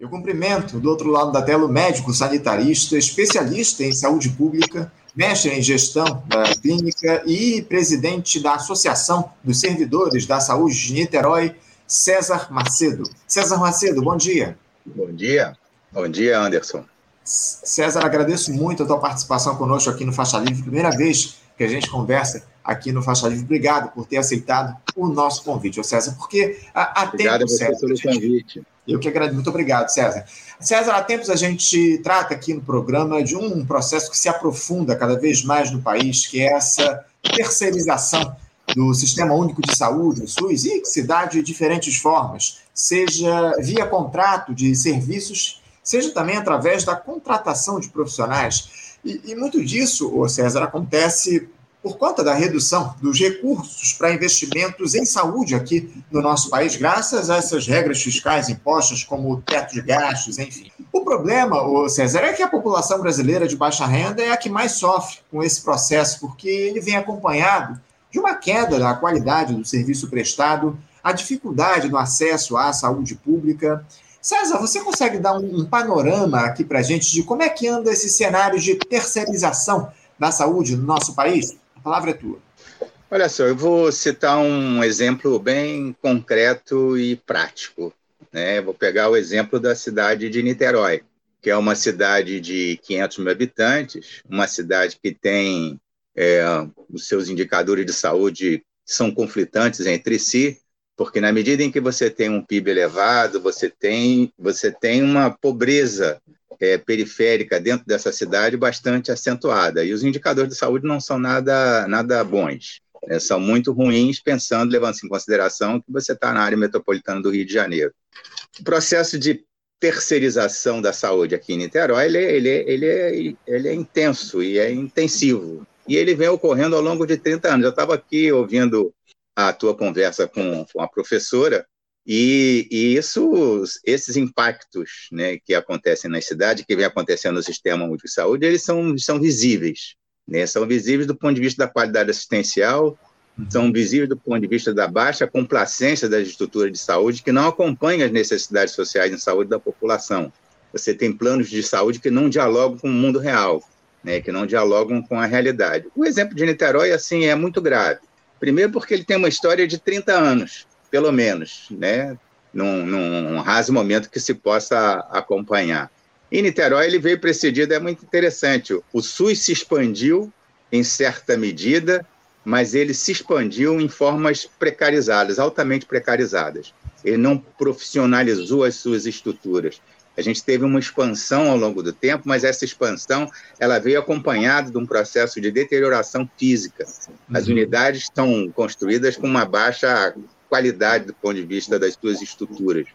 Eu cumprimento do outro lado da tela o médico sanitarista, especialista em saúde pública, mestre em gestão da clínica e presidente da Associação dos Servidores da Saúde de Niterói, César Macedo. César Macedo, bom dia. Bom dia. Bom dia, Anderson. César, agradeço muito a tua participação conosco aqui no Faixa Livre. Primeira vez que a gente conversa aqui no Faixa Livre. Obrigado por ter aceitado o nosso convite, ô César, porque há, há Obrigado tempo, César, pelo gente, convite. Eu que agradeço. Muito obrigado, César. César, há tempos a gente trata aqui no programa de um processo que se aprofunda cada vez mais no país, que é essa terceirização do Sistema Único de Saúde, o SUS, e que se dá de diferentes formas, seja via contrato de serviços, seja também através da contratação de profissionais. E, e muito disso, ô César, acontece por conta da redução dos recursos para investimentos em saúde aqui no nosso país, graças a essas regras fiscais impostas, como o teto de gastos, enfim. O problema, César, é que a população brasileira de baixa renda é a que mais sofre com esse processo, porque ele vem acompanhado de uma queda da qualidade do serviço prestado, a dificuldade no acesso à saúde pública. César, você consegue dar um, um panorama aqui para a gente de como é que anda esse cenário de terceirização da saúde no nosso país? A palavra é tua. Olha só, eu vou citar um exemplo bem concreto e prático. Né? Vou pegar o exemplo da cidade de Niterói, que é uma cidade de 500 mil habitantes, uma cidade que tem é, os seus indicadores de saúde são conflitantes entre si, porque na medida em que você tem um PIB elevado, você tem, você tem uma pobreza é, periférica dentro dessa cidade bastante acentuada. E os indicadores de saúde não são nada, nada bons. Né? São muito ruins, pensando, levando-se em consideração que você está na área metropolitana do Rio de Janeiro. O processo de terceirização da saúde aqui em Niterói, ele, ele, ele, é, ele é intenso e é intensivo. E ele vem ocorrendo ao longo de 30 anos. Eu estava aqui ouvindo a tua conversa com, com a professora, e, e, isso, esses impactos né, que acontecem na cidade, que vem acontecendo no sistema único de saúde, eles são, são visíveis. Né? São visíveis do ponto de vista da qualidade assistencial, uhum. são visíveis do ponto de vista da baixa complacência das estruturas de saúde, que não acompanham as necessidades sociais de saúde da população. Você tem planos de saúde que não dialogam com o mundo real, né, que não dialogam com a realidade. O exemplo de Niterói, assim, é muito grave. Primeiro porque ele tem uma história de 30 anos pelo menos, né? Num, num raso momento que se possa acompanhar. Em Niterói, ele veio precedido, é muito interessante. O SUS se expandiu em certa medida, mas ele se expandiu em formas precarizadas, altamente precarizadas. Ele não profissionalizou as suas estruturas. A gente teve uma expansão ao longo do tempo, mas essa expansão ela veio acompanhada de um processo de deterioração física. As uhum. unidades estão construídas com uma baixa qualidade do ponto de vista das suas estruturas.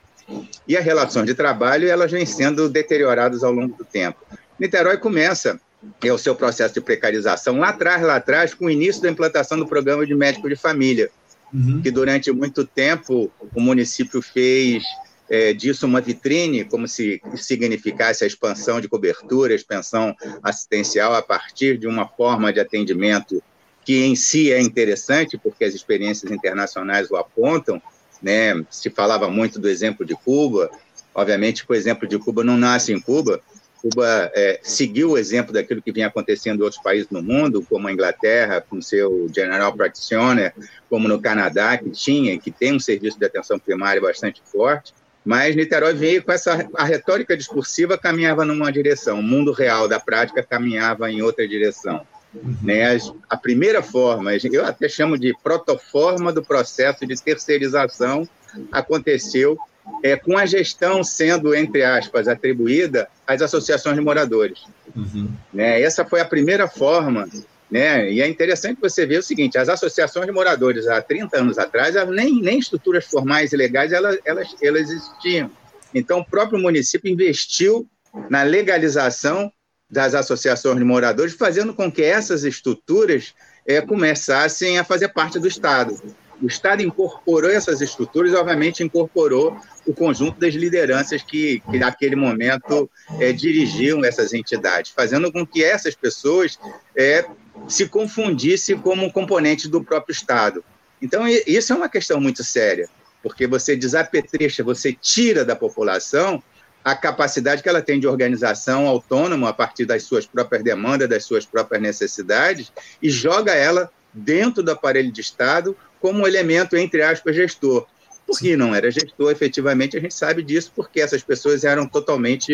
E as relações de trabalho, elas vêm sendo deterioradas ao longo do tempo. Niterói começa é o seu processo de precarização lá atrás, lá atrás, com o início da implantação do programa de médico de família, uhum. que durante muito tempo o município fez é, disso uma vitrine, como se significasse a expansão de cobertura, a expansão assistencial a partir de uma forma de atendimento que em si é interessante, porque as experiências internacionais o apontam, né? Se falava muito do exemplo de Cuba, obviamente o exemplo de Cuba não nasce em Cuba, Cuba é, seguiu o exemplo daquilo que vinha acontecendo em outros países no mundo, como a Inglaterra, com seu General Practitioner, como no Canadá, que tinha, que tem um serviço de atenção primária bastante forte, mas Niterói veio com essa a retórica discursiva caminhava numa direção, o mundo real da prática caminhava em outra direção. Uhum. Né? A primeira forma, eu até chamo de protoforma do processo de terceirização, aconteceu é, com a gestão sendo, entre aspas, atribuída às associações de moradores. Uhum. Né? Essa foi a primeira forma, né? e é interessante você ver o seguinte, as associações de moradores, há 30 anos atrás, nem, nem estruturas formais e legais elas, elas, elas existiam. Então, o próprio município investiu na legalização das associações de moradores, fazendo com que essas estruturas é, começassem a fazer parte do Estado. O Estado incorporou essas estruturas obviamente, incorporou o conjunto das lideranças que, que naquele momento, é, dirigiam essas entidades, fazendo com que essas pessoas é, se confundissem como componentes do próprio Estado. Então, isso é uma questão muito séria, porque você desapetrecha, você tira da população a capacidade que ela tem de organização autônoma a partir das suas próprias demandas, das suas próprias necessidades, e joga ela dentro do aparelho de Estado como um elemento, entre aspas, gestor. Porque não era gestor, efetivamente, a gente sabe disso, porque essas pessoas eram totalmente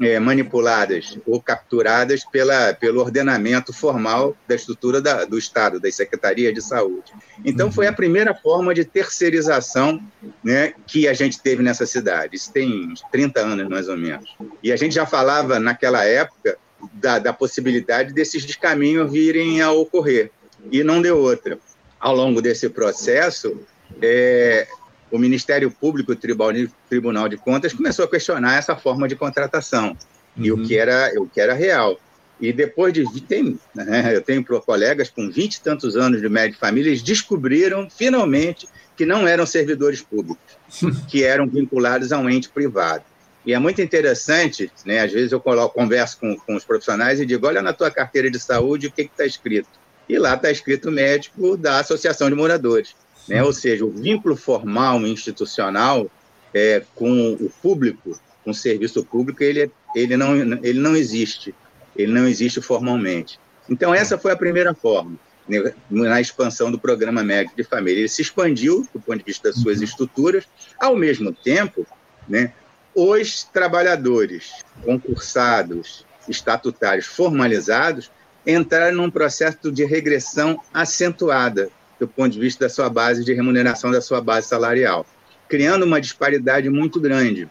é, manipuladas ou capturadas pela, pelo ordenamento formal da estrutura da, do Estado, das secretarias de saúde. Então, foi a uhum. primeira forma de terceirização né, que a gente teve nessa cidade. Isso tem 30 anos, mais ou menos. E a gente já falava, naquela época, da, da possibilidade desses descaminhos virem a ocorrer. E não deu outra. Ao longo desse processo, é, o Ministério Público e o Tribunal de Contas começou a questionar essa forma de contratação uhum. e o que era o que era real. E depois de tem, né, eu tenho colegas com 20 e tantos anos de médico de família, eles descobriram finalmente que não eram servidores públicos, que eram vinculados a um ente privado. E é muito interessante, né? Às vezes eu coloco, converso com, com os profissionais e digo: olha na tua carteira de saúde o que está escrito. E lá está escrito médico da Associação de Moradores. Né? Ou seja, o vínculo formal institucional é, com o público, com o serviço público, ele, ele, não, ele não existe, ele não existe formalmente. Então, essa foi a primeira forma, né, na expansão do programa médico de família. Ele se expandiu do ponto de vista das suas uhum. estruturas, ao mesmo tempo, né, os trabalhadores concursados, estatutários formalizados, entraram num processo de regressão acentuada, do ponto de vista da sua base de remuneração, da sua base salarial, criando uma disparidade muito grande.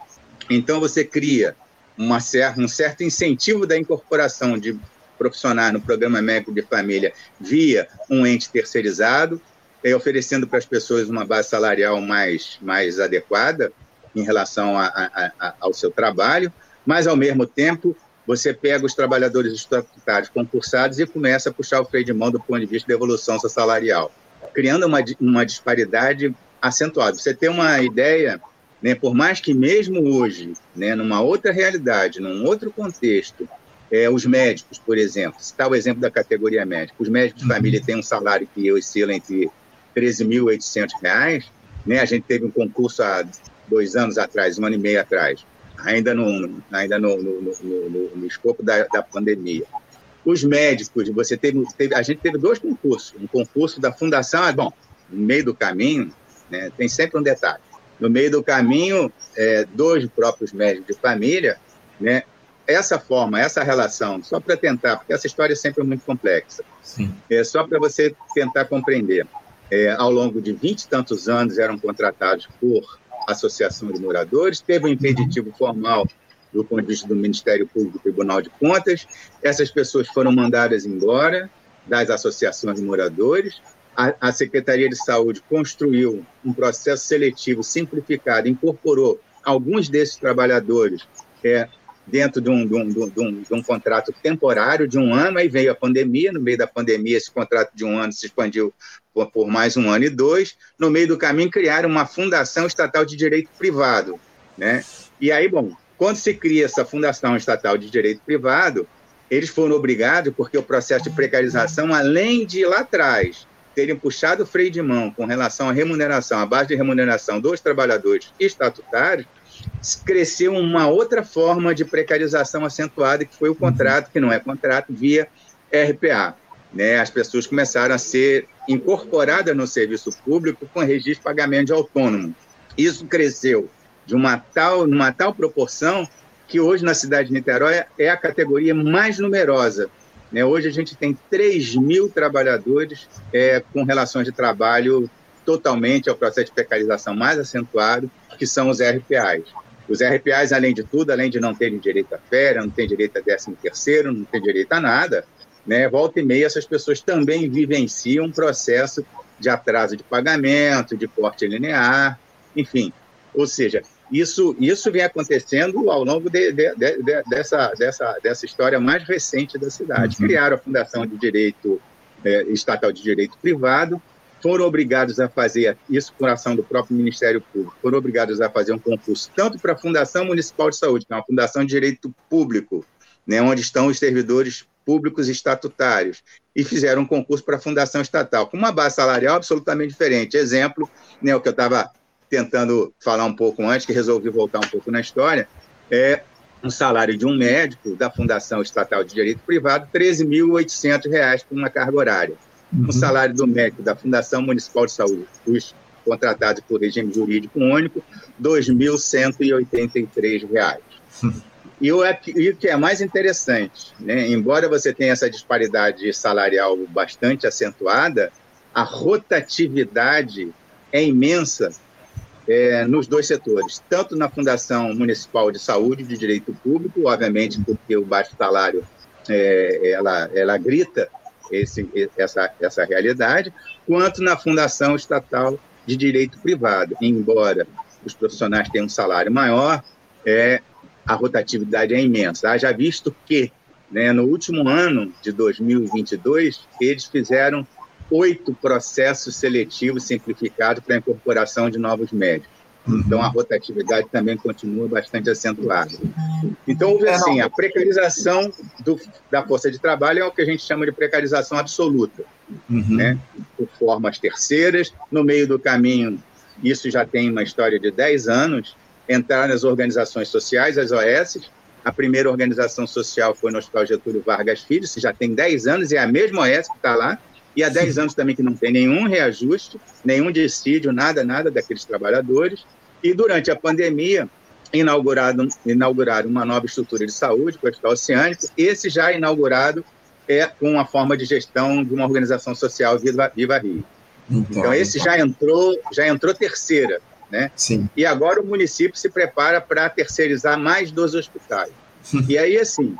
Então, você cria uma um certo incentivo da incorporação de profissionais no programa médico de família via um ente terceirizado, eh, oferecendo para as pessoas uma base salarial mais, mais adequada em relação a, a, a, ao seu trabalho, mas, ao mesmo tempo, você pega os trabalhadores estatutários concursados e começa a puxar o freio de mão do ponto de vista da evolução salarial criando uma, uma disparidade acentuada. Você tem uma ideia, né, por mais que mesmo hoje, né, numa outra realidade, num outro contexto, é, os médicos, por exemplo, citar o exemplo da categoria médica, os médicos de família têm um salário que oscila entre R$ 13.800, né, a gente teve um concurso há dois anos atrás, um ano e meio atrás, ainda no, ainda no, no, no, no escopo da, da pandemia. Os médicos, você teve, teve, a gente teve dois concursos. Um concurso da Fundação, bom, no meio do caminho, né, tem sempre um detalhe. No meio do caminho, é, dois próprios médicos de família, né, essa forma, essa relação, só para tentar, porque essa história é sempre muito complexa, Sim. é só para você tentar compreender. É, ao longo de vinte e tantos anos eram contratados por associação de moradores, teve um impeditivo formal do ponto de vista do Ministério Público e Tribunal de Contas. Essas pessoas foram mandadas embora das associações de moradores. A, a Secretaria de Saúde construiu um processo seletivo simplificado, incorporou alguns desses trabalhadores é, dentro de um, de, um, de, um, de um, contrato temporário de um ano, aí veio a pandemia, no meio da pandemia esse contrato de um ano se expandiu por, por mais um ano e dois, no meio do caminho criaram uma fundação estatal de direito privado, né? E aí, bom, quando se cria essa fundação estatal de direito privado, eles foram obrigados, porque o processo de precarização, além de lá atrás terem puxado o freio de mão com relação à remuneração, a base de remuneração dos trabalhadores estatutários, cresceu uma outra forma de precarização acentuada, que foi o contrato, que não é contrato, via RPA. Né? As pessoas começaram a ser incorporadas no serviço público com registro de pagamento de autônomo. Isso cresceu de uma tal, numa tal proporção que hoje na cidade de Niterói é a categoria mais numerosa. Né? Hoje a gente tem 3 mil trabalhadores é, com relações de trabalho totalmente ao processo de precarização mais acentuado, que são os RPAs. Os RPAs, além de tudo, além de não terem direito à férias, não têm direito a 13 terceiro, não têm direito a nada, né? volta e meia essas pessoas também vivenciam um processo de atraso de pagamento, de corte linear, enfim. Ou seja, isso, isso vem acontecendo ao longo de, de, de, dessa, dessa, dessa história mais recente da cidade. Uhum. Criaram a Fundação de Direito é, Estatal de Direito Privado, foram obrigados a fazer isso por ação do próprio Ministério Público, foram obrigados a fazer um concurso tanto para a Fundação Municipal de Saúde, que é uma fundação de direito público, né, onde estão os servidores públicos estatutários, e fizeram um concurso para a Fundação Estatal, com uma base salarial absolutamente diferente. Exemplo, né, o que eu estava tentando falar um pouco antes, que resolvi voltar um pouco na história, é um salário de um médico da Fundação Estatal de Direito Privado, R$ 13.800 por uma carga horária. Uhum. O salário do médico da Fundação Municipal de Saúde, os contratados por regime jurídico único, R$ 2.183. Uhum. E o, e o que é mais interessante, né, embora você tenha essa disparidade salarial bastante acentuada, a rotatividade é imensa é, nos dois setores, tanto na Fundação Municipal de Saúde de Direito Público, obviamente porque o baixo salário é, ela, ela grita esse, essa, essa realidade, quanto na Fundação Estatal de Direito Privado. Embora os profissionais tenham um salário maior, é, a rotatividade é imensa. Haja visto que, né, no último ano de 2022, eles fizeram oito processos seletivos simplificados para a incorporação de novos médicos. Uhum. Então, a rotatividade também continua bastante acentuada. Então, é, assim, a precarização do, da força de trabalho é o que a gente chama de precarização absoluta, uhum. né? por formas terceiras. No meio do caminho, isso já tem uma história de 10 anos, entrar nas organizações sociais, as OS. A primeira organização social foi no Hospital Getúlio Vargas Filho, já tem 10 anos, e é a mesma OS que está lá, e há 10 anos também que não tem nenhum reajuste, nenhum dissídio, nada, nada daqueles trabalhadores. E durante a pandemia, inaugurado, inauguraram uma nova estrutura de saúde, o Hospital Oceânico, esse já inaugurado é com uma forma de gestão de uma organização social Viva, Viva Rio. Então, então esse já entrou, já entrou terceira, né? Sim. E agora o município se prepara para terceirizar mais dos hospitais. e aí, assim,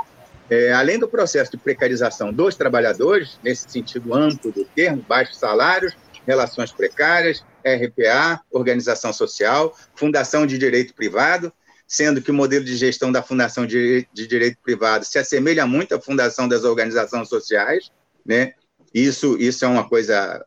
é, além do processo de precarização dos trabalhadores, nesse sentido amplo do termo, baixos salários, relações precárias, RPA, organização social, fundação de direito privado, sendo que o modelo de gestão da fundação de, de direito privado se assemelha muito à fundação das organizações sociais, né? Isso, isso é uma coisa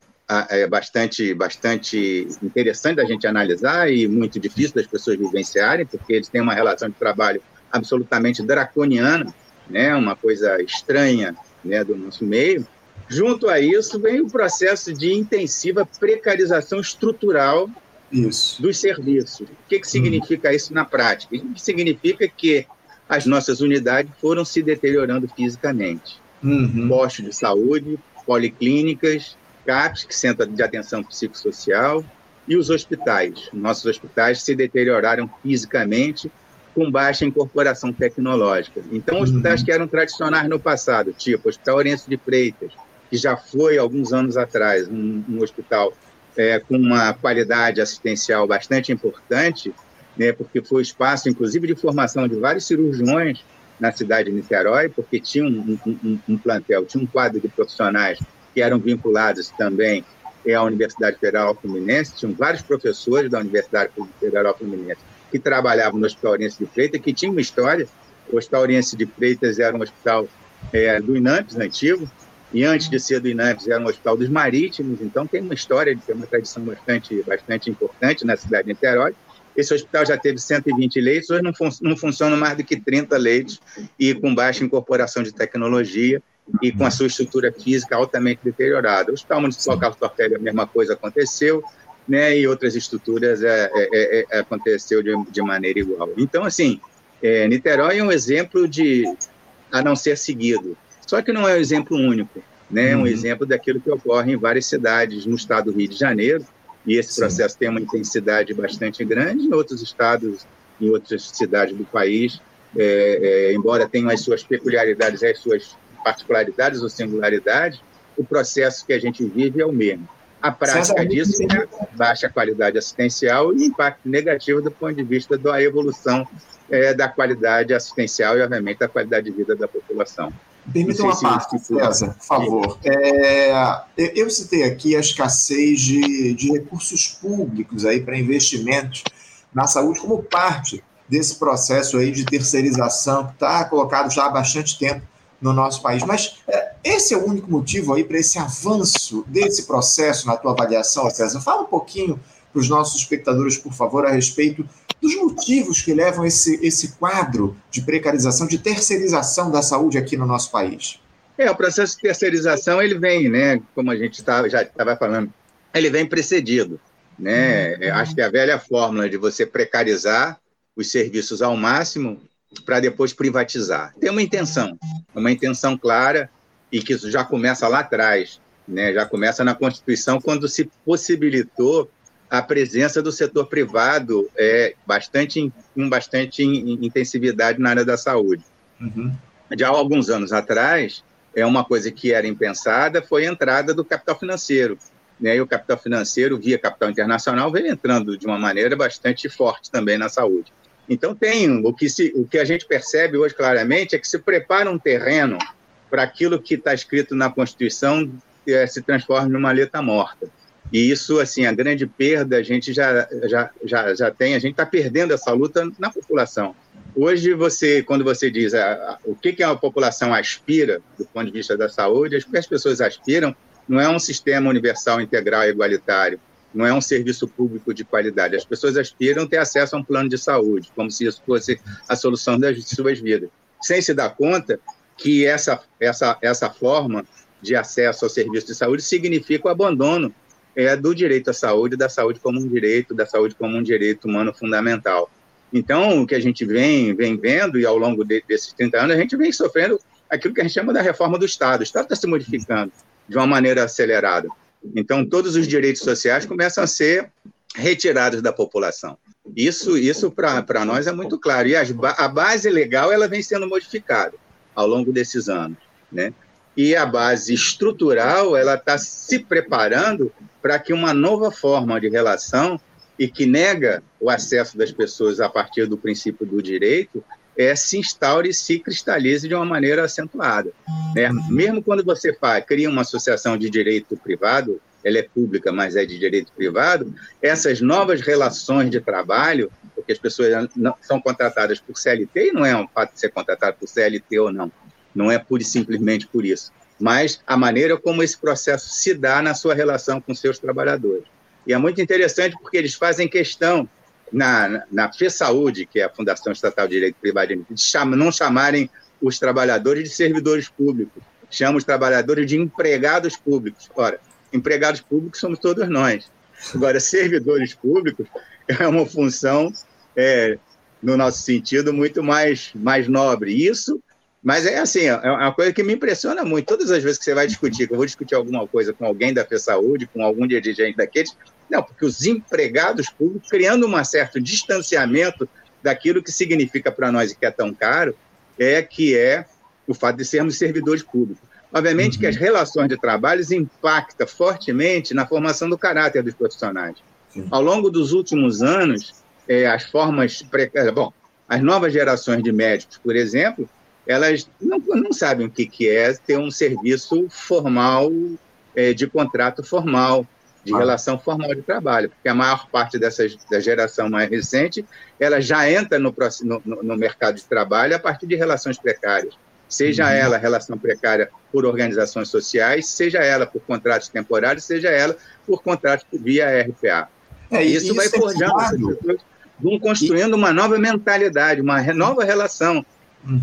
é, bastante, bastante interessante da gente analisar e muito difícil das pessoas vivenciarem, porque eles têm uma relação de trabalho absolutamente draconiana né, uma coisa estranha né, do nosso meio. Junto a isso, vem o processo de intensiva precarização estrutural isso. dos serviços. O que, que significa isso na prática? Isso significa que as nossas unidades foram se deteriorando fisicamente. Uhum. Postos de saúde, policlínicas, CAPs, que Centro de Atenção Psicossocial, e os hospitais. Nossos hospitais se deterioraram fisicamente com baixa incorporação tecnológica. Então, hospitais uhum. que eram tradicionais no passado, tipo o Hospital Orense de Freitas, que já foi alguns anos atrás um, um hospital é, com uma qualidade assistencial bastante importante, né, porque foi espaço, inclusive, de formação de vários cirurgiões na cidade de Niterói, porque tinha um, um, um plantel, tinha um quadro de profissionais que eram vinculados também à Universidade Federal Fluminense, tinham vários professores da Universidade Federal Fluminense que trabalhavam no Hospital Oriense de Freitas, que tinha uma história. O Hospital Oriense de Freitas era um hospital é, do INAMPS, antigo, e antes de ser do INAMPS era um hospital dos marítimos, então tem uma história, tem uma tradição bastante, bastante importante na cidade de Niterói. Esse hospital já teve 120 leitos, hoje não, fun não funciona mais do que 30 leitos e com baixa incorporação de tecnologia e com a sua estrutura física altamente deteriorada. O Hospital Municipal Carlos Tortelli, a mesma coisa aconteceu né, e outras estruturas é, é, é, é, aconteceu de, de, maneira igual. Então, assim, é, Niterói é um exemplo de a não ser seguido. Só que não é um exemplo único, né? É um uhum. exemplo daquilo que ocorre em várias cidades no estado do Rio de Janeiro, e esse Sim. processo tem uma intensidade bastante grande em outros estados, em outras cidades do país, é, embora tenham as suas peculiaridades, as suas particularidades ou singularidades, o processo que a gente vive é o mesmo. A prática disso é baixa qualidade assistencial e impacto negativo do ponto de vista da evolução é, da qualidade assistencial e, obviamente, da qualidade de vida da população. Permita uma parte, César, por favor. É, eu citei aqui a escassez de, de recursos públicos aí para investimentos na saúde como parte desse processo aí de terceirização que está colocado já há bastante tempo no nosso país. Mas é, esse é o único motivo aí para esse avanço desse processo na tua avaliação, César? Fala um pouquinho para os nossos espectadores, por favor, a respeito dos motivos que levam esse, esse quadro de precarização, de terceirização da saúde aqui no nosso país. É, o processo de terceirização, ele vem, né, como a gente tá, já estava falando, ele vem precedido. Né? Uhum. Acho que a velha fórmula de você precarizar os serviços ao máximo para depois privatizar. Tem uma intenção, uma intenção clara e que isso já começa lá atrás, né? já começa na Constituição, quando se possibilitou a presença do setor privado é, bastante, com bastante intensividade na área da saúde. Uhum. Já há alguns anos atrás, é uma coisa que era impensada, foi a entrada do capital financeiro. Né? E o capital financeiro, via capital internacional, veio entrando de uma maneira bastante forte também na saúde. Então, tem o que, se, o que a gente percebe hoje claramente é que se prepara um terreno para aquilo que está escrito na Constituição é, se transforme numa letra morta. E isso, assim, a grande perda, a gente já, já, já, já tem, a gente está perdendo essa luta na população. Hoje, você, quando você diz a, a, o que, que a população aspira, do ponto de vista da saúde, que as pessoas aspiram não é um sistema universal, integral e igualitário, não é um serviço público de qualidade. As pessoas aspiram ter acesso a um plano de saúde, como se isso fosse a solução das suas vidas, sem se dar conta que essa, essa, essa forma de acesso ao serviço de saúde significa o abandono é, do direito à saúde, da saúde como um direito, da saúde como um direito humano fundamental. Então, o que a gente vem, vem vendo, e ao longo de, desses 30 anos, a gente vem sofrendo aquilo que a gente chama da reforma do Estado. O Estado está se modificando de uma maneira acelerada. Então, todos os direitos sociais começam a ser retirados da população. Isso, isso para nós é muito claro. E as, a base legal ela vem sendo modificada ao longo desses anos. Né? e a base estrutural ela está se preparando para que uma nova forma de relação e que nega o acesso das pessoas a partir do princípio do direito é, se instaure e se cristalize de uma maneira acentuada. Né? Mesmo quando você faz, cria uma associação de direito privado, ela é pública, mas é de direito privado, essas novas relações de trabalho, porque as pessoas não, são contratadas por CLT, e não é um fato de ser contratado por CLT ou não, não é pura e simplesmente por isso, mas a maneira como esse processo se dá na sua relação com seus trabalhadores. E é muito interessante porque eles fazem questão, na, na FESaúde, que é a Fundação Estatal de Direito Privado, de não chamarem os trabalhadores de servidores públicos, chamam os trabalhadores de empregados públicos. Ora, empregados públicos somos todos nós. Agora, servidores públicos é uma função, é, no nosso sentido, muito mais, mais nobre. Isso mas é assim, é uma coisa que me impressiona muito. Todas as vezes que você vai discutir, que eu vou discutir alguma coisa com alguém da Saúde, com algum dirigente daqueles, não, porque os empregados públicos, criando um certo distanciamento daquilo que significa para nós e que é tão caro, é que é o fato de sermos servidores públicos. Obviamente uhum. que as relações de trabalho impactam fortemente na formação do caráter dos profissionais. Sim. Ao longo dos últimos anos, é, as formas precárias, bom, as novas gerações de médicos, por exemplo, elas não, não sabem o que, que é ter um serviço formal, é, de contrato formal, de ah. relação formal de trabalho, porque a maior parte dessas, da geração mais recente, ela já entra no, no, no mercado de trabalho a partir de relações precárias, seja uhum. ela relação precária por organizações sociais, seja ela por contratos temporários, seja ela por contratos via RPA. É, isso, isso, vai é forjando, vão construindo e... uma nova mentalidade, uma nova relação.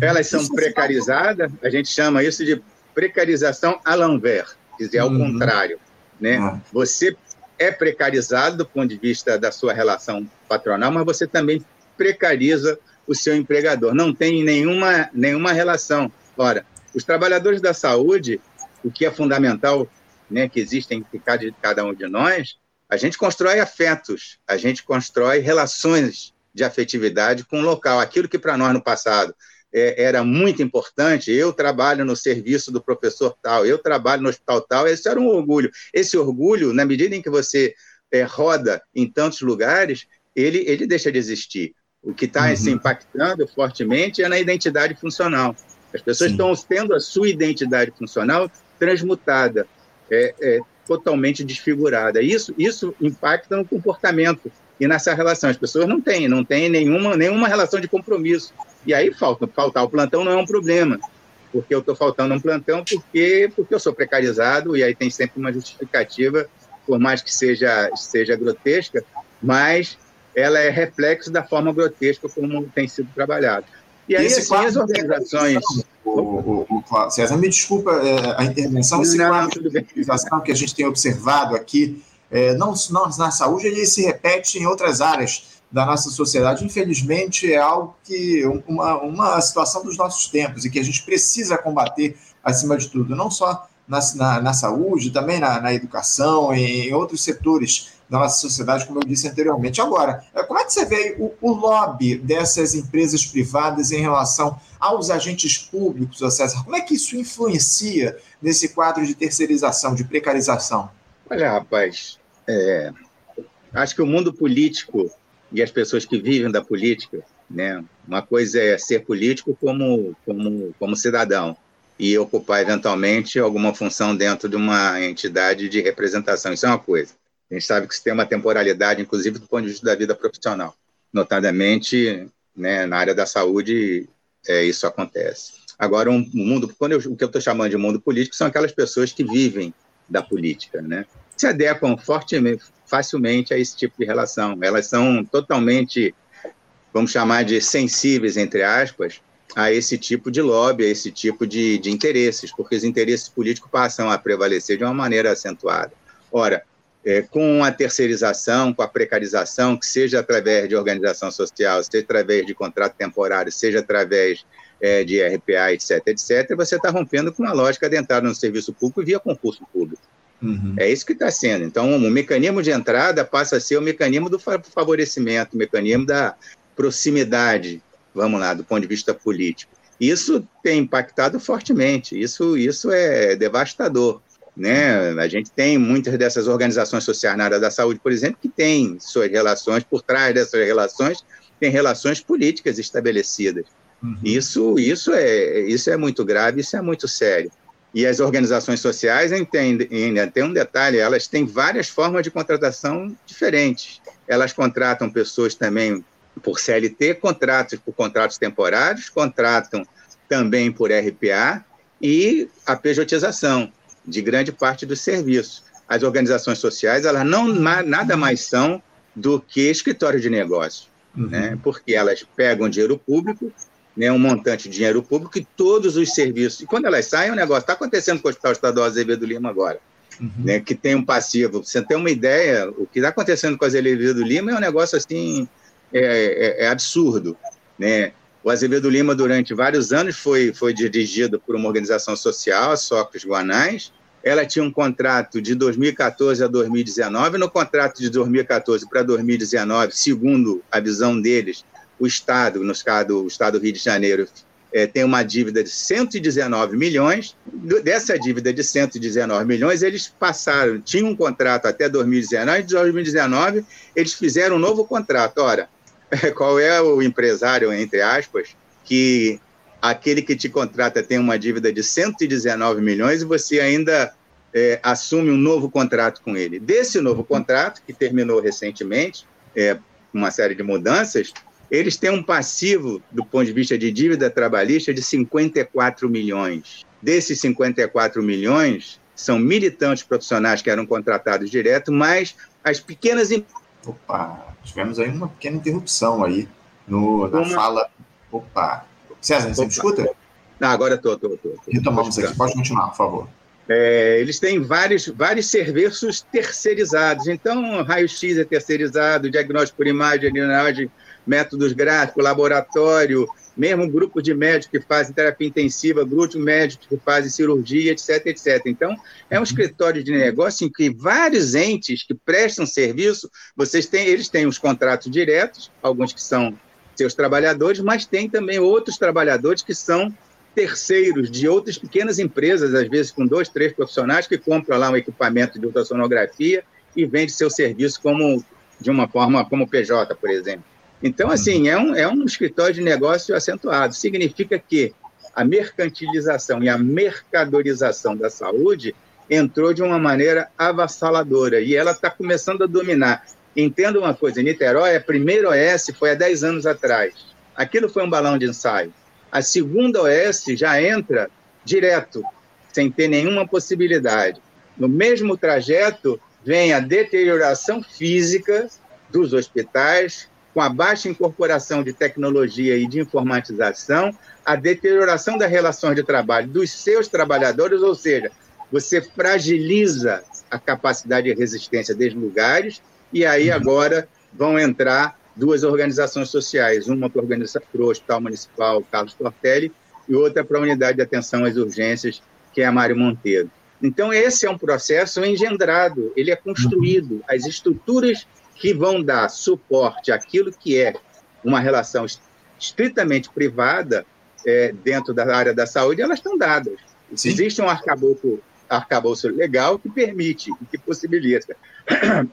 Elas são precarizadas, a gente chama isso de precarização à l'envers, quer dizer, ao uhum. contrário. Né? Uhum. Você é precarizado do ponto de vista da sua relação patronal, mas você também precariza o seu empregador. Não tem nenhuma, nenhuma relação. Ora, os trabalhadores da saúde, o que é fundamental, né, que existem em cada, cada um de nós, a gente constrói afetos, a gente constrói relações de afetividade com o local. Aquilo que para nós no passado é, era muito importante. Eu trabalho no serviço do professor tal, eu trabalho no hospital tal. Esse era um orgulho. Esse orgulho, na medida em que você é, roda em tantos lugares, ele, ele deixa de existir. O que está uhum. se impactando fortemente é na identidade funcional. As pessoas Sim. estão tendo a sua identidade funcional transmutada, é, é, totalmente desfigurada. Isso, isso impacta no comportamento e nessa relação. As pessoas não têm, não têm nenhuma, nenhuma relação de compromisso. E aí falta, faltar o plantão não é um problema, porque eu estou faltando um plantão porque, porque eu sou precarizado, e aí tem sempre uma justificativa, por mais que seja, seja grotesca, mas ela é reflexo da forma grotesca como tem sido trabalhado. E aí, Esse assim, as organizações. O, o, o, César, me desculpa é, a intervenção, esse não, quadro de organização que a gente tem observado aqui, é, não, não na saúde, ele se repete em outras áreas da nossa sociedade, infelizmente, é algo que uma, uma situação dos nossos tempos e que a gente precisa combater acima de tudo, não só na, na, na saúde, também na, na educação, em, em outros setores da nossa sociedade, como eu disse anteriormente. Agora, é, como é que você vê o, o lobby dessas empresas privadas em relação aos agentes públicos, César? Como é que isso influencia nesse quadro de terceirização, de precarização? Olha, rapaz, é, acho que o mundo político e as pessoas que vivem da política, né? Uma coisa é ser político como como como cidadão e ocupar eventualmente alguma função dentro de uma entidade de representação. Isso é uma coisa. A gente sabe que isso tem uma temporalidade, inclusive do ponto de vista da vida profissional. Notadamente, né, na área da saúde, é, isso acontece. Agora, um mundo, quando eu, o que eu estou chamando de mundo político são aquelas pessoas que vivem da política, né? Se adequam fortemente, facilmente a esse tipo de relação. Elas são totalmente, vamos chamar de sensíveis, entre aspas, a esse tipo de lobby, a esse tipo de, de interesses, porque os interesses políticos passam a prevalecer de uma maneira acentuada. Ora, é, com a terceirização, com a precarização, que seja através de organização social, seja através de contrato temporário, seja através é, de RPA, etc., etc., você está rompendo com a lógica de entrar no serviço público via concurso público. Uhum. É isso que está sendo. Então, o mecanismo de entrada passa a ser o mecanismo do favorecimento, o mecanismo da proximidade, vamos lá, do ponto de vista político. Isso tem impactado fortemente, isso, isso é devastador. Né? A gente tem muitas dessas organizações sociais na área da saúde, por exemplo, que têm suas relações, por trás dessas relações, tem relações políticas estabelecidas. Uhum. Isso, isso, é, isso é muito grave, isso é muito sério. E as organizações sociais entendem, ainda tem um detalhe, elas têm várias formas de contratação diferentes. Elas contratam pessoas também por CLT, contratos por contratos temporários, contratam também por RPA e a pejotização de grande parte dos serviços. As organizações sociais, elas não nada mais são do que escritório de negócio, uhum. né? porque elas pegam dinheiro público né, um montante de dinheiro público e todos os serviços. E quando elas saem, o negócio está acontecendo com o Hospital Estadual Azevedo Lima agora, uhum. né, que tem um passivo. Você tem uma ideia, o que está acontecendo com o Azevedo Lima é um negócio assim, é, é, é absurdo. Né? O Azevedo Lima, durante vários anos, foi, foi dirigido por uma organização social, a Sócrates Guanais. Ela tinha um contrato de 2014 a 2019. No contrato de 2014 para 2019, segundo a visão deles, o Estado, no caso o Estado do Rio de Janeiro, é, tem uma dívida de 119 milhões. Dessa dívida de 119 milhões, eles passaram, tinham um contrato até 2019, em 2019 eles fizeram um novo contrato. Ora, qual é o empresário, entre aspas, que aquele que te contrata tem uma dívida de 119 milhões e você ainda é, assume um novo contrato com ele. Desse novo contrato, que terminou recentemente, é, uma série de mudanças, eles têm um passivo, do ponto de vista de dívida trabalhista, de 54 milhões. Desses 54 milhões, são militantes profissionais que eram contratados direto, mas as pequenas. Opa, tivemos aí uma pequena interrupção aí no, na uma... fala. Opa. César, você Opa. me escuta? Não, agora estou, estou, estou. Retomamos aqui, pode continuar, por favor. É, eles têm vários, vários serviços terceirizados. Então, raio-x é terceirizado, diagnóstico por imagem, métodos gráficos, laboratório, mesmo grupos de médicos que fazem terapia intensiva, grupos de médicos que fazem cirurgia, etc, etc. Então, é um escritório de negócio em que vários entes que prestam serviço, vocês têm, eles têm os contratos diretos, alguns que são seus trabalhadores, mas tem também outros trabalhadores que são terceiros de outras pequenas empresas, às vezes com dois, três profissionais que compram lá um equipamento de ultrassonografia e vende seu serviço como de uma forma como PJ, por exemplo. Então, assim, é um, é um escritório de negócio acentuado. Significa que a mercantilização e a mercadorização da saúde entrou de uma maneira avassaladora e ela está começando a dominar. Entenda uma coisa: Niterói, a primeira OS foi há 10 anos atrás. Aquilo foi um balão de ensaio. A segunda OS já entra direto, sem ter nenhuma possibilidade. No mesmo trajeto, vem a deterioração física dos hospitais, com a baixa incorporação de tecnologia e de informatização, a deterioração das relações de trabalho dos seus trabalhadores, ou seja, você fragiliza a capacidade de resistência dos lugares, e aí agora vão entrar duas organizações sociais, uma para o Hospital Municipal Carlos Tortelli e outra para a Unidade de Atenção às Urgências, que é a Mário Monteiro. Então, esse é um processo engendrado, ele é construído. As estruturas que vão dar suporte àquilo que é uma relação estritamente privada é, dentro da área da saúde, elas estão dadas. Sim. Existe um arcabouço, arcabouço legal que permite, que possibilita.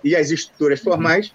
E as estruturas formais,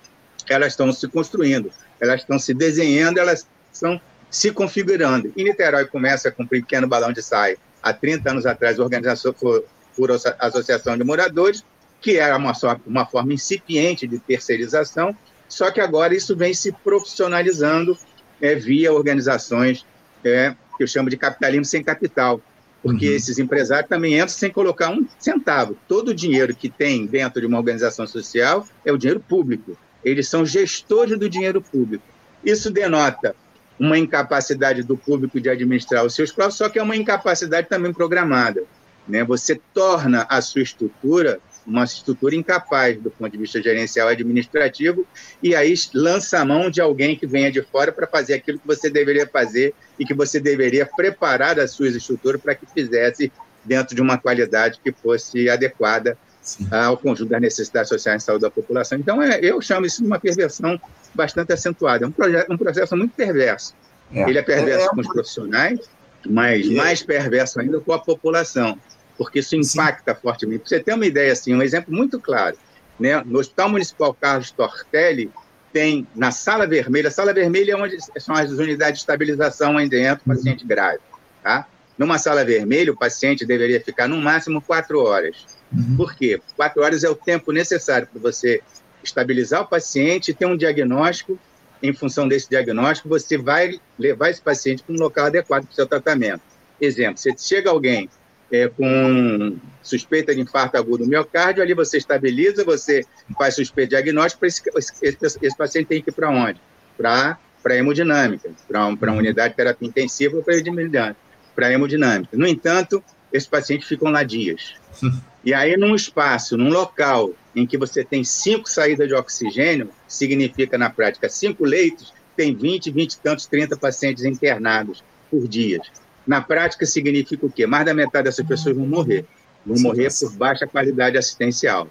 elas estão se construindo, elas estão se desenhando, elas estão se configurando. E Niterói começa com um pequeno balão de saia. Há 30 anos atrás, organização por, por Associação de Moradores, que era uma, uma forma incipiente de terceirização, só que agora isso vem se profissionalizando é, via organizações é, que eu chamo de capitalismo sem capital, porque uhum. esses empresários também entram sem colocar um centavo. Todo o dinheiro que tem dentro de uma organização social é o dinheiro público. Eles são gestores do dinheiro público. Isso denota uma incapacidade do público de administrar os seus próprios, só que é uma incapacidade também programada. Né? Você torna a sua estrutura uma estrutura incapaz do ponto de vista gerencial e administrativo, e aí lança a mão de alguém que venha de fora para fazer aquilo que você deveria fazer e que você deveria preparar as suas estruturas para que fizesse dentro de uma qualidade que fosse adequada Sim. ao conjunto das necessidades sociais e saúde da população. Então, é, eu chamo isso de uma perversão bastante acentuada. É um, um processo muito perverso. É. Ele é perverso é, é com os profissionais, mas é. mais perverso ainda com a população, porque isso impacta Sim. fortemente. Para você ter uma ideia, assim, um exemplo muito claro. Né? No Hospital Municipal Carlos Tortelli, tem na sala vermelha, a sala vermelha é onde são as unidades de estabilização aí dentro, paciente grave. Tá? Numa sala vermelha, o paciente deveria ficar no máximo quatro horas. Uhum. Por quê? Quatro horas é o tempo necessário para você estabilizar o paciente, ter um diagnóstico. Em função desse diagnóstico, você vai levar esse paciente para um local adequado para o seu tratamento. Exemplo, se chega alguém é, com suspeita de infarto agudo do miocárdio, ali você estabiliza, você faz suspeita de diagnóstico, esse, esse, esse paciente tem que ir para onde? Para a hemodinâmica, para uma unidade de terapia intensiva ou para a hemodinâmica. No entanto, esses pacientes ficam lá dias. E aí, num espaço, num local em que você tem cinco saídas de oxigênio, significa, na prática, cinco leitos, tem 20, 20 e tantos, 30 pacientes internados por dia. Na prática, significa o quê? Mais da metade dessas pessoas vão morrer. Vão Sim, morrer por baixa qualidade assistencial,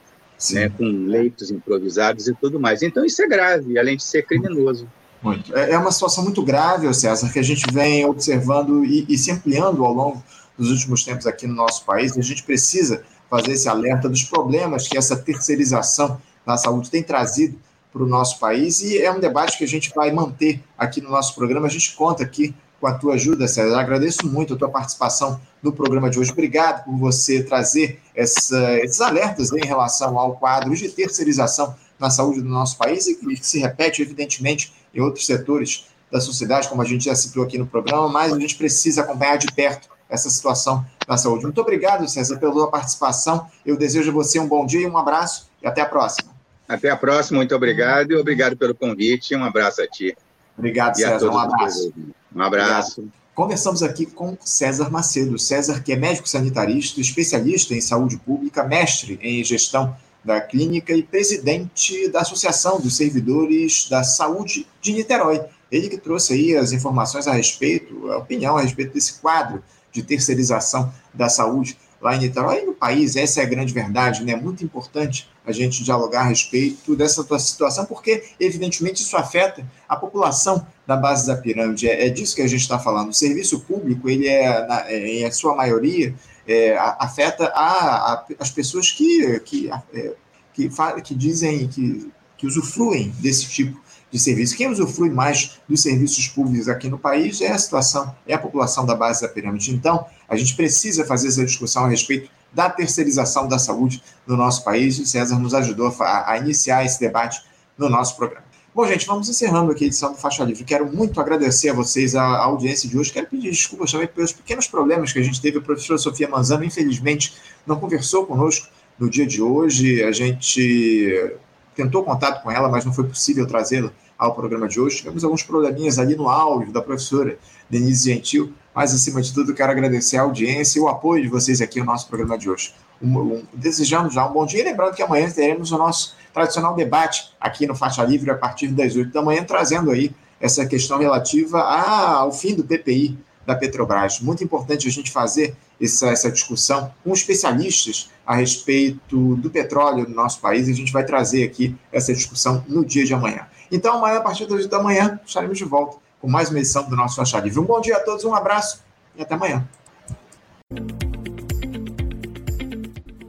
né, com leitos improvisados e tudo mais. Então, isso é grave, além de ser criminoso. Muito. É, é uma situação muito grave, César, que a gente vem observando e, e se ampliando ao longo dos últimos tempos aqui no nosso país. E a gente precisa fazer esse alerta dos problemas que essa terceirização da saúde tem trazido para o nosso país e é um debate que a gente vai manter aqui no nosso programa. A gente conta aqui com a tua ajuda, César. agradeço muito a tua participação no programa de hoje. Obrigado por você trazer essa, esses alertas em relação ao quadro de terceirização na saúde do nosso país e que se repete, evidentemente, em outros setores da sociedade, como a gente já citou aqui no programa, mas a gente precisa acompanhar de perto essa situação da saúde. Muito obrigado, César, pela participação. Eu desejo a você um bom dia, um abraço e até a próxima. Até a próxima, muito obrigado e obrigado pelo convite. Um abraço a ti. Obrigado, César. Um abraço. Um abraço. Conversamos aqui com César Macedo. César, que é médico sanitarista, especialista em saúde pública, mestre em gestão da clínica e presidente da Associação dos Servidores da Saúde de Niterói. Ele que trouxe aí as informações a respeito, a opinião a respeito desse quadro de terceirização da saúde lá em Niterói e no país. Essa é a grande verdade, né? Muito importante a gente dialogar a respeito dessa situação, porque, evidentemente, isso afeta a população da base da pirâmide. É, é disso que a gente está falando. O serviço público, ele é, na, é, em sua maioria, é, afeta a, a, as pessoas que, que, é, que, que dizem que, que usufruem desse tipo de serviço. Quem usufrui mais dos serviços públicos aqui no país é a situação, é a população da base da pirâmide. Então, a gente precisa fazer essa discussão a respeito da terceirização da saúde no nosso país. E o César nos ajudou a, a iniciar esse debate no nosso programa. Bom, gente, vamos encerrando aqui a edição do Faixa Livre. Quero muito agradecer a vocês a, a audiência de hoje. Quero pedir desculpas também pelos pequenos problemas que a gente teve. A professora Sofia Manzano, infelizmente, não conversou conosco no dia de hoje. A gente tentou contato com ela, mas não foi possível trazê-la ao programa de hoje. Tivemos alguns probleminhas ali no áudio da professora Denise Gentil, mas acima de tudo quero agradecer a audiência e o apoio de vocês aqui no nosso programa de hoje. Um, um, desejando já um bom dia, lembrando que amanhã teremos o nosso tradicional debate aqui no Faixa Livre a partir das 8 da manhã, trazendo aí essa questão relativa ao fim do PPI da Petrobras. Muito importante a gente fazer essa, essa discussão com especialistas a respeito do petróleo no nosso país. E a gente vai trazer aqui essa discussão no dia de amanhã. Então, amanhã, a partir das 8 da manhã, estaremos de volta com mais uma edição do nosso Faixa Livre. Um bom dia a todos, um abraço e até amanhã.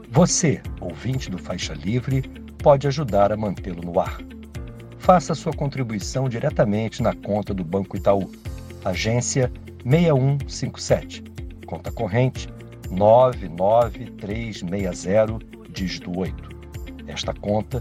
Você, ouvinte do Faixa Livre, pode ajudar a mantê-lo no ar. Faça sua contribuição diretamente na conta do Banco Itaú, agência 6157, conta corrente 99360, dígito 8. Esta conta